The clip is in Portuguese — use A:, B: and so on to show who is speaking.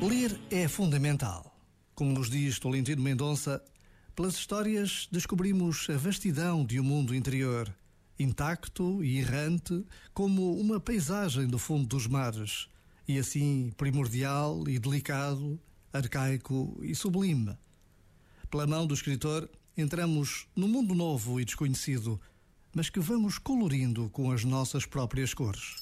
A: Ler é fundamental. Como nos diz Tolentino Mendonça, pelas histórias descobrimos a vastidão de um mundo interior, intacto e errante, como uma paisagem do fundo dos mares, e assim primordial e delicado, arcaico e sublime. Pela mão do escritor, entramos no mundo novo e desconhecido, mas que vamos colorindo com as nossas próprias cores.